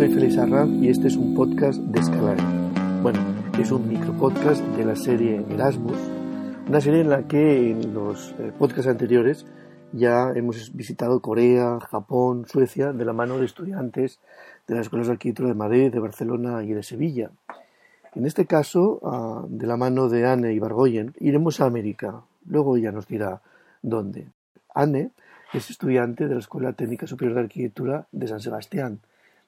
Soy Félix Arranz y este es un podcast de Escalare. Bueno, es un micropodcast de la serie Erasmus, una serie en la que en los eh, podcasts anteriores ya hemos visitado Corea, Japón, Suecia, de la mano de estudiantes de las escuelas de arquitectura de Madrid, de Barcelona y de Sevilla. En este caso, ah, de la mano de Anne Ibargoyen, iremos a América. Luego ella nos dirá dónde. Anne es estudiante de la Escuela Técnica Superior de Arquitectura de San Sebastián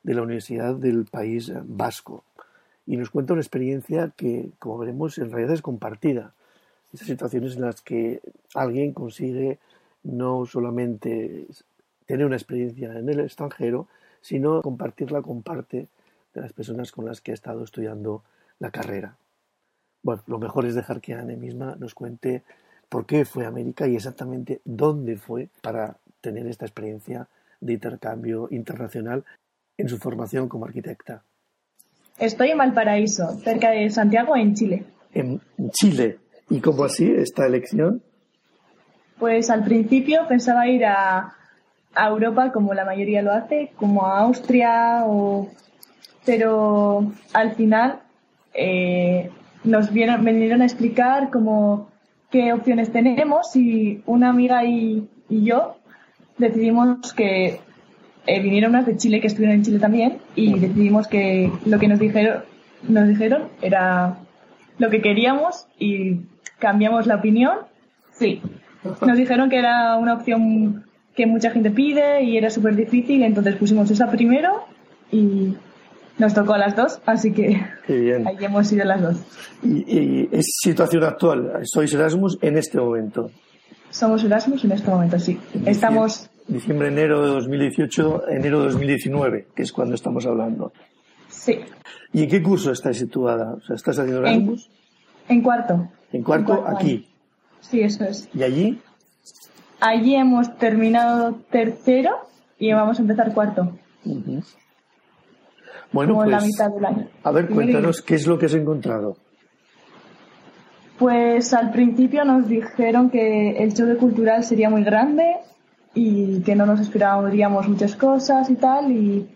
de la Universidad del País Vasco y nos cuenta una experiencia que, como veremos, en realidad es compartida. Esas situaciones en las que alguien consigue no solamente tener una experiencia en el extranjero, sino compartirla con parte de las personas con las que ha estado estudiando la carrera. Bueno, lo mejor es dejar que Anne misma nos cuente por qué fue a América y exactamente dónde fue para tener esta experiencia de intercambio internacional en su formación como arquitecta? Estoy en Valparaíso, cerca de Santiago, en Chile. En Chile. ¿Y cómo así esta elección? Pues al principio pensaba ir a, Europa, como la mayoría lo hace, como a Austria, o... pero al final eh, nos vinieron a explicar como qué opciones tenemos y una amiga y yo decidimos que eh, vinieron unas de Chile que estuvieron en Chile también y decidimos que lo que nos dijeron, nos dijeron era lo que queríamos y cambiamos la opinión. Sí, nos dijeron que era una opción que mucha gente pide y era súper difícil, entonces pusimos esa primero y nos tocó a las dos, así que ahí hemos ido las dos. ¿Y, y es situación actual? ¿Sois Erasmus en este momento? Somos Erasmus en este momento, sí. Estamos diciembre, enero de 2018, enero de 2019, que es cuando estamos hablando. Sí. ¿Y en qué curso estás situada? O sea, ¿Estás haciendo Erasmus? En, en cuarto. ¿En cuarto, aquí? Sí, eso es. ¿Y allí? Allí hemos terminado tercero y vamos a empezar cuarto. Bueno, pues, la mitad del año. A ver, cuéntanos qué es lo que has encontrado. Pues al principio nos dijeron que el choque cultural sería muy grande y que no nos esperábamos muchas cosas y tal y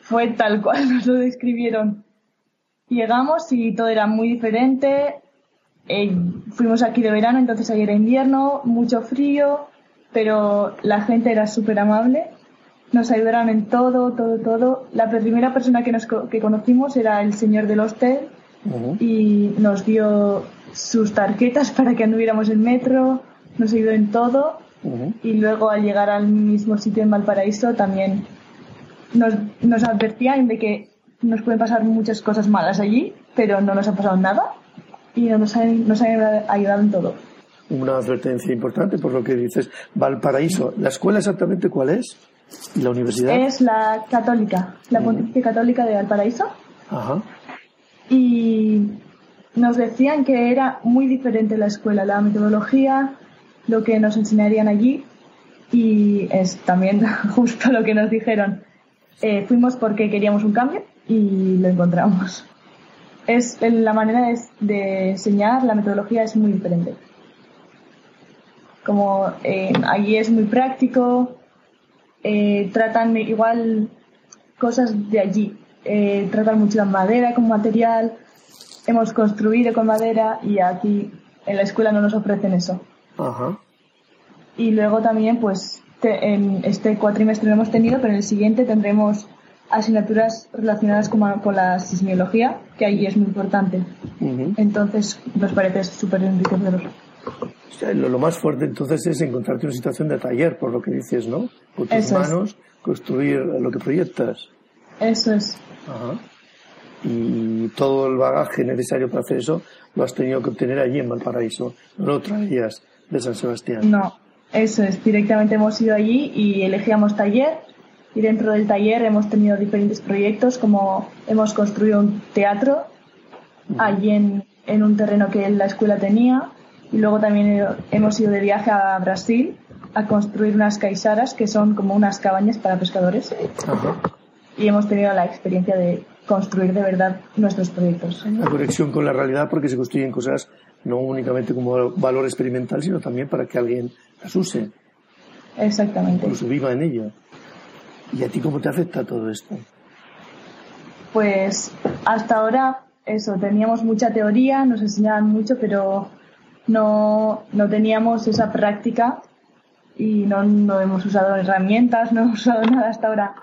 fue tal cual nos lo describieron. Llegamos y todo era muy diferente. Eh, fuimos aquí de verano, entonces ahí era invierno, mucho frío, pero la gente era súper amable. Nos ayudaron en todo, todo, todo. La primera persona que, nos, que conocimos era el señor del hostel y nos dio sus tarjetas para que anduviéramos en metro, nos ayudó en todo y luego al llegar al mismo sitio en Valparaíso también nos, nos advertían de que nos pueden pasar muchas cosas malas allí, pero no nos ha pasado nada y nos han, nos han ayudado en todo. Una advertencia importante por lo que dices. Valparaíso, ¿la escuela exactamente cuál es? ¿Y la universidad? Es la católica, la Pontificia Católica de Valparaíso. Ajá. Y nos decían que era muy diferente la escuela, la metodología, lo que nos enseñarían allí y es también justo lo que nos dijeron. Eh, fuimos porque queríamos un cambio y lo encontramos. Es la manera de, enseñar, la metodología es muy diferente. Como eh, allí es muy práctico, eh, tratan igual cosas de allí, tratan mucho la madera como material, hemos construido con madera y aquí en la escuela no nos ofrecen eso. Ajá. Y luego también, pues, en este cuatrimestre lo hemos tenido, pero en el siguiente tendremos asignaturas relacionadas con, la sismiología, que ahí es muy importante. Entonces, nos parece súper enriquecedor. lo, lo, más fuerte entonces es encontrarte una situación de taller, por lo que dices, ¿no? Con tus manos, construir lo que proyectas. Eso es. Ajá. Y todo el bagaje necesario para hacer eso lo has tenido que obtener allí en Valparaíso, no lo traías de San Sebastián. No, eso es, directamente hemos ido allí y elegíamos taller y dentro del taller hemos tenido diferentes proyectos como hemos construido un teatro allí en, en un terreno que la escuela tenía y luego también hemos ido de viaje a Brasil a construir unas caisaras que son como unas cabañas para pescadores y hemos tenido la experiencia de construir de verdad nuestros proyectos. La conexión con la realidad porque se construyen cosas no únicamente como valor experimental, sino también para que alguien las use. Exactamente. Incluso viva en ello. ¿Y a ti cómo te afecta todo esto? Pues hasta ahora, eso, teníamos mucha teoría, nos enseñaban mucho, pero no, no teníamos esa práctica y no, no hemos usado herramientas, no hemos usado nada hasta ahora.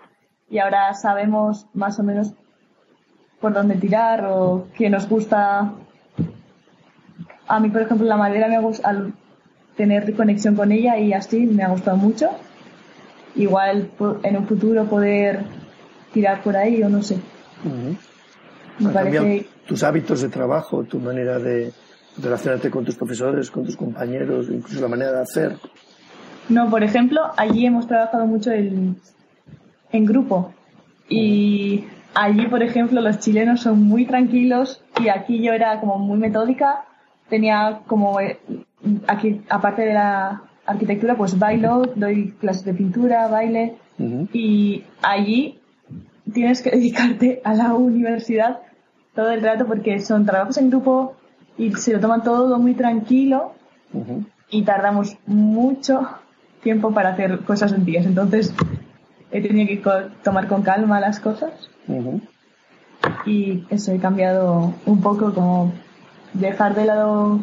Y ahora sabemos más o menos por dónde tirar o qué nos gusta. A mí, por ejemplo, la madera me gusta, al tener conexión con ella y así me ha gustado mucho. Igual en un futuro poder tirar por ahí o no sé. Me parece... tus hábitos de trabajo, tu manera de relacionarte con tus profesores, con tus compañeros, incluso la manera de hacer. No, por ejemplo, allí hemos trabajado mucho en, en grupo y allí, por ejemplo, los chilenos son muy tranquilos y aquí yo era como muy metódica. Tenía como, eh, aquí, aparte de la arquitectura, pues bailo, doy clases de pintura, baile y allí tienes que dedicarte a la universidad todo el rato porque son trabajos en grupo y se lo toman todo muy tranquilo y tardamos mucho tiempo para hacer cosas sencillas. Entonces he tenido que tomar con calma las cosas y eso he cambiado un poco como dejar de lado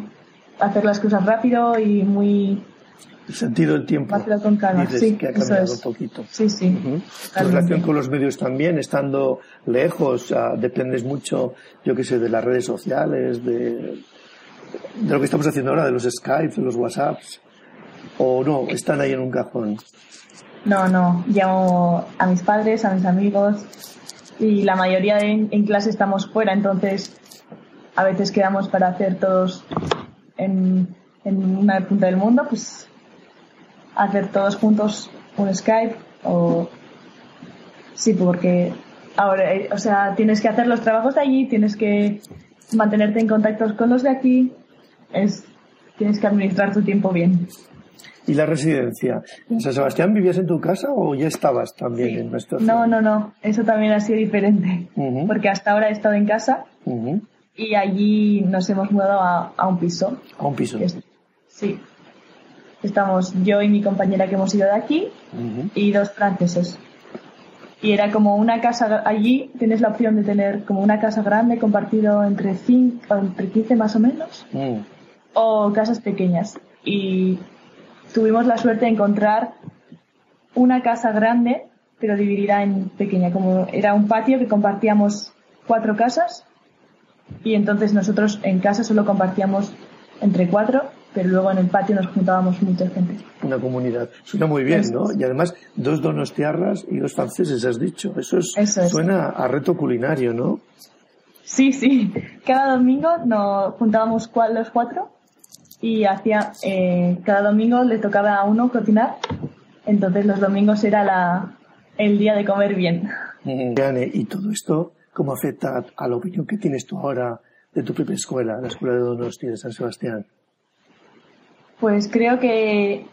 hacer las cosas rápido y muy el sentido del tiempo. con calma. sí, que ha cambiado un poquito. Sí, sí. Tu relación con los medios también, estando lejos, dependes mucho, yo qué sé, de las redes sociales, de, de lo que estamos haciendo ahora, de los Skype, de los WhatsApps. ¿O no? ¿Están ahí en un cajón? No, no. Llamo a mis padres, a mis amigos y la mayoría en, en clase estamos fuera, entonces a veces quedamos para hacer todos en, en una punta del mundo, pues hacer todos juntos un Skype o sí, porque ahora, eh, o sea, tienes que hacer los trabajos de allí, tienes que mantenerte en contacto con los de aquí, es, tienes que administrar tu tiempo bien. ¿Y la residencia? ¿En San Sebastián vivías en tu casa o ya estabas también en nuestra No, no, no, eso también ha sido diferente, porque hasta ahora he estado en casa y allí nos hemos mudado a, un piso. ¿A un piso? sí, Estamos yo y mi compañera que hemos ido de aquí y dos franceses. Y era como una casa, allí tienes la opción de tener como una casa grande compartido entre, cinco, entre 15 más o menos, mm. o casas pequeñas. Y tuvimos la suerte de encontrar una casa grande, pero dividida en pequeña, como era un patio que compartíamos cuatro casas y entonces nosotros en casa solo compartíamos entre cuatro pero luego en el patio nos juntábamos mucha gente. Una comunidad. Suena muy bien, ¿no? Y además, dos donostiarras y dos franceses, has dicho. Eso, es, suena a reto culinario, ¿no? Sí, sí. Cada domingo nos juntábamos los cuatro y hacía, eh, cada domingo le tocaba a uno cocinar. Entonces los domingos era la, el día de comer bien. ¿y todo esto cómo afecta a la opinión que tienes tú ahora de tu propia escuela, la Escuela de Donosti de San Sebastián? Pues creo que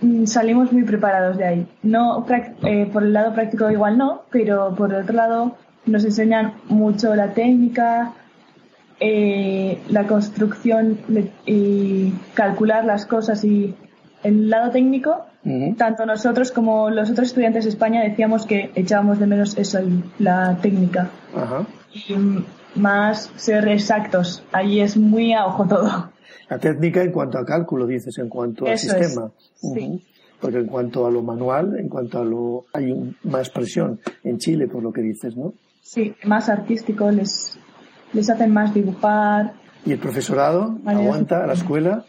mm, salimos muy preparados de ahí. No eh, por el lado práctico igual no, pero por el otro lado nos enseñan mucho la técnica, eh, la construcción y calcular las cosas y el lado técnico. Tanto nosotros como los otros estudiantes de España decíamos que echábamos de menos eso, la técnica. Y más ser exactos. Allí es muy a ojo todo. La técnica en cuanto a cálculo, dices, en cuanto al sistema. Porque en cuanto a lo manual, en cuanto a lo... hay más presión en Chile, por lo que dices, ¿no? Sí, más artístico, les, les hacen más dibujar. ¿Y el profesorado aguanta a la escuela?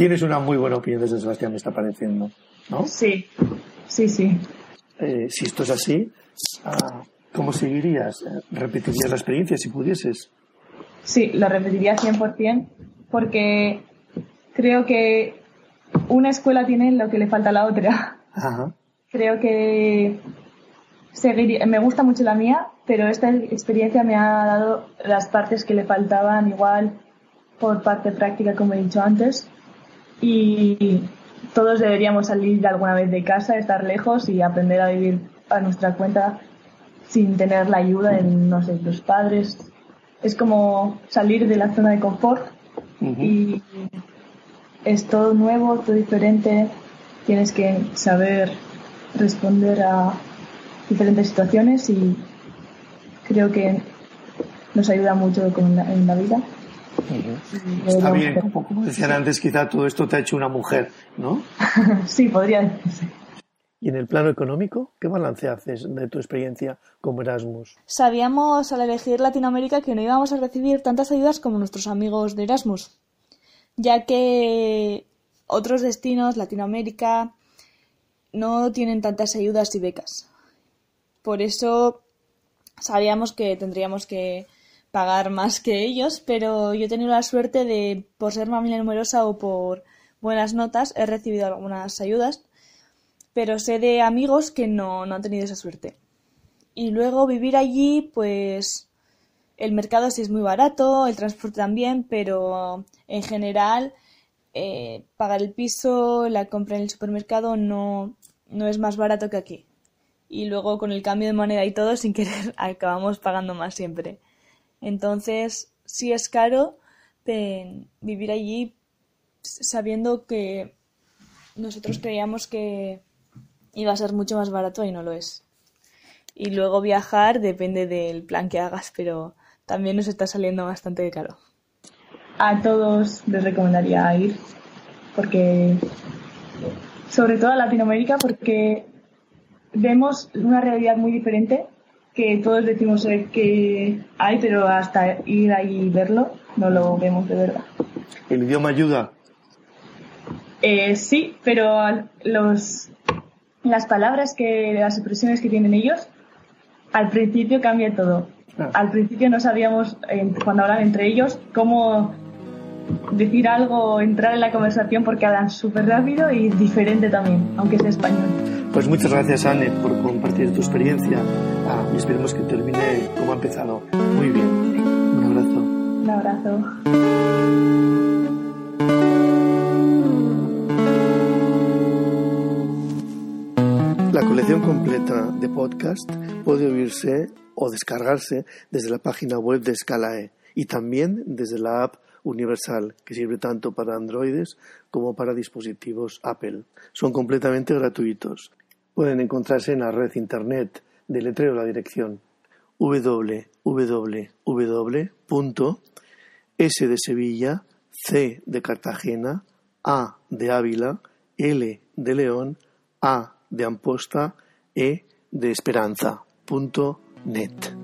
Tienes una muy buena opinión de Sebastián, me está pareciendo, ¿no? Sí, sí, sí. Eh, si esto es así, ah, ¿cómo seguirías? ¿Repetirías la experiencia si pudieses? Sí, lo repetiría 100% porque creo que una escuela tiene lo que le falta a la otra. Creo que me gusta mucho la mía, pero esta experiencia me ha dado las partes que le faltaban igual por parte práctica, como he dicho antes. Y todos deberíamos salir de alguna vez de casa, estar lejos y aprender a vivir a nuestra cuenta sin tener la ayuda de, no sé, los padres. Es como salir de la zona de confort y es todo nuevo, todo diferente. Tienes que saber responder a diferentes situaciones y creo que nos ayuda mucho en la, vida. Está bien, como, decían antes, quizá todo esto te ha hecho una mujer, ¿no? sí, podría decirse. ¿Y en el plano económico, qué balance haces de tu experiencia como Erasmus? Sabíamos al elegir Latinoamérica que no íbamos a recibir tantas ayudas como nuestros amigos de Erasmus, ya que otros destinos, Latinoamérica, no tienen tantas ayudas y becas. Por eso sabíamos que tendríamos que pagar más que ellos, pero yo he tenido la suerte de, por ser familia numerosa o por buenas notas, he recibido algunas ayudas, pero sé de amigos que no, no han tenido esa suerte. Y luego vivir allí, pues el mercado sí es muy barato, el transporte también, pero en general eh, pagar el piso, la compra en el supermercado no, no es más barato que aquí. Y luego con el cambio de moneda y todo, sin querer, acabamos pagando más siempre. Entonces, sí es caro vivir allí sabiendo que nosotros creíamos que iba a ser mucho más barato y no lo es. Y luego viajar depende del plan que hagas, pero también nos está saliendo bastante caro. A todos les recomendaría ir, porque sobre todo a Latinoamérica, porque vemos una realidad muy diferente que todos decimos eh, que hay, pero hasta ir ahí y verlo no lo vemos de verdad. ¿El idioma ayuda? Eh, sí, pero los, las palabras que, las expresiones que tienen ellos, al principio cambia todo. Ah. Al principio no sabíamos, cuando hablan entre ellos, cómo decir algo, entrar en la conversación porque hablan súper rápido y diferente también, aunque sea español. Pues muchas gracias, Anne, por compartir tu experiencia ah, y esperemos que termine como ha empezado. Muy bien. Un abrazo. Un abrazo. La colección completa de podcast puede oírse o descargarse desde la página web de Scalae y también desde la app universal que sirve tanto para androides como para dispositivos Apple. Son completamente gratuitos. Pueden encontrarse en la red internet de letrero la dirección www.s de Sevilla, C de Cartagena, A de Ávila, L de León, A de Amposta, E de Esperanza.net.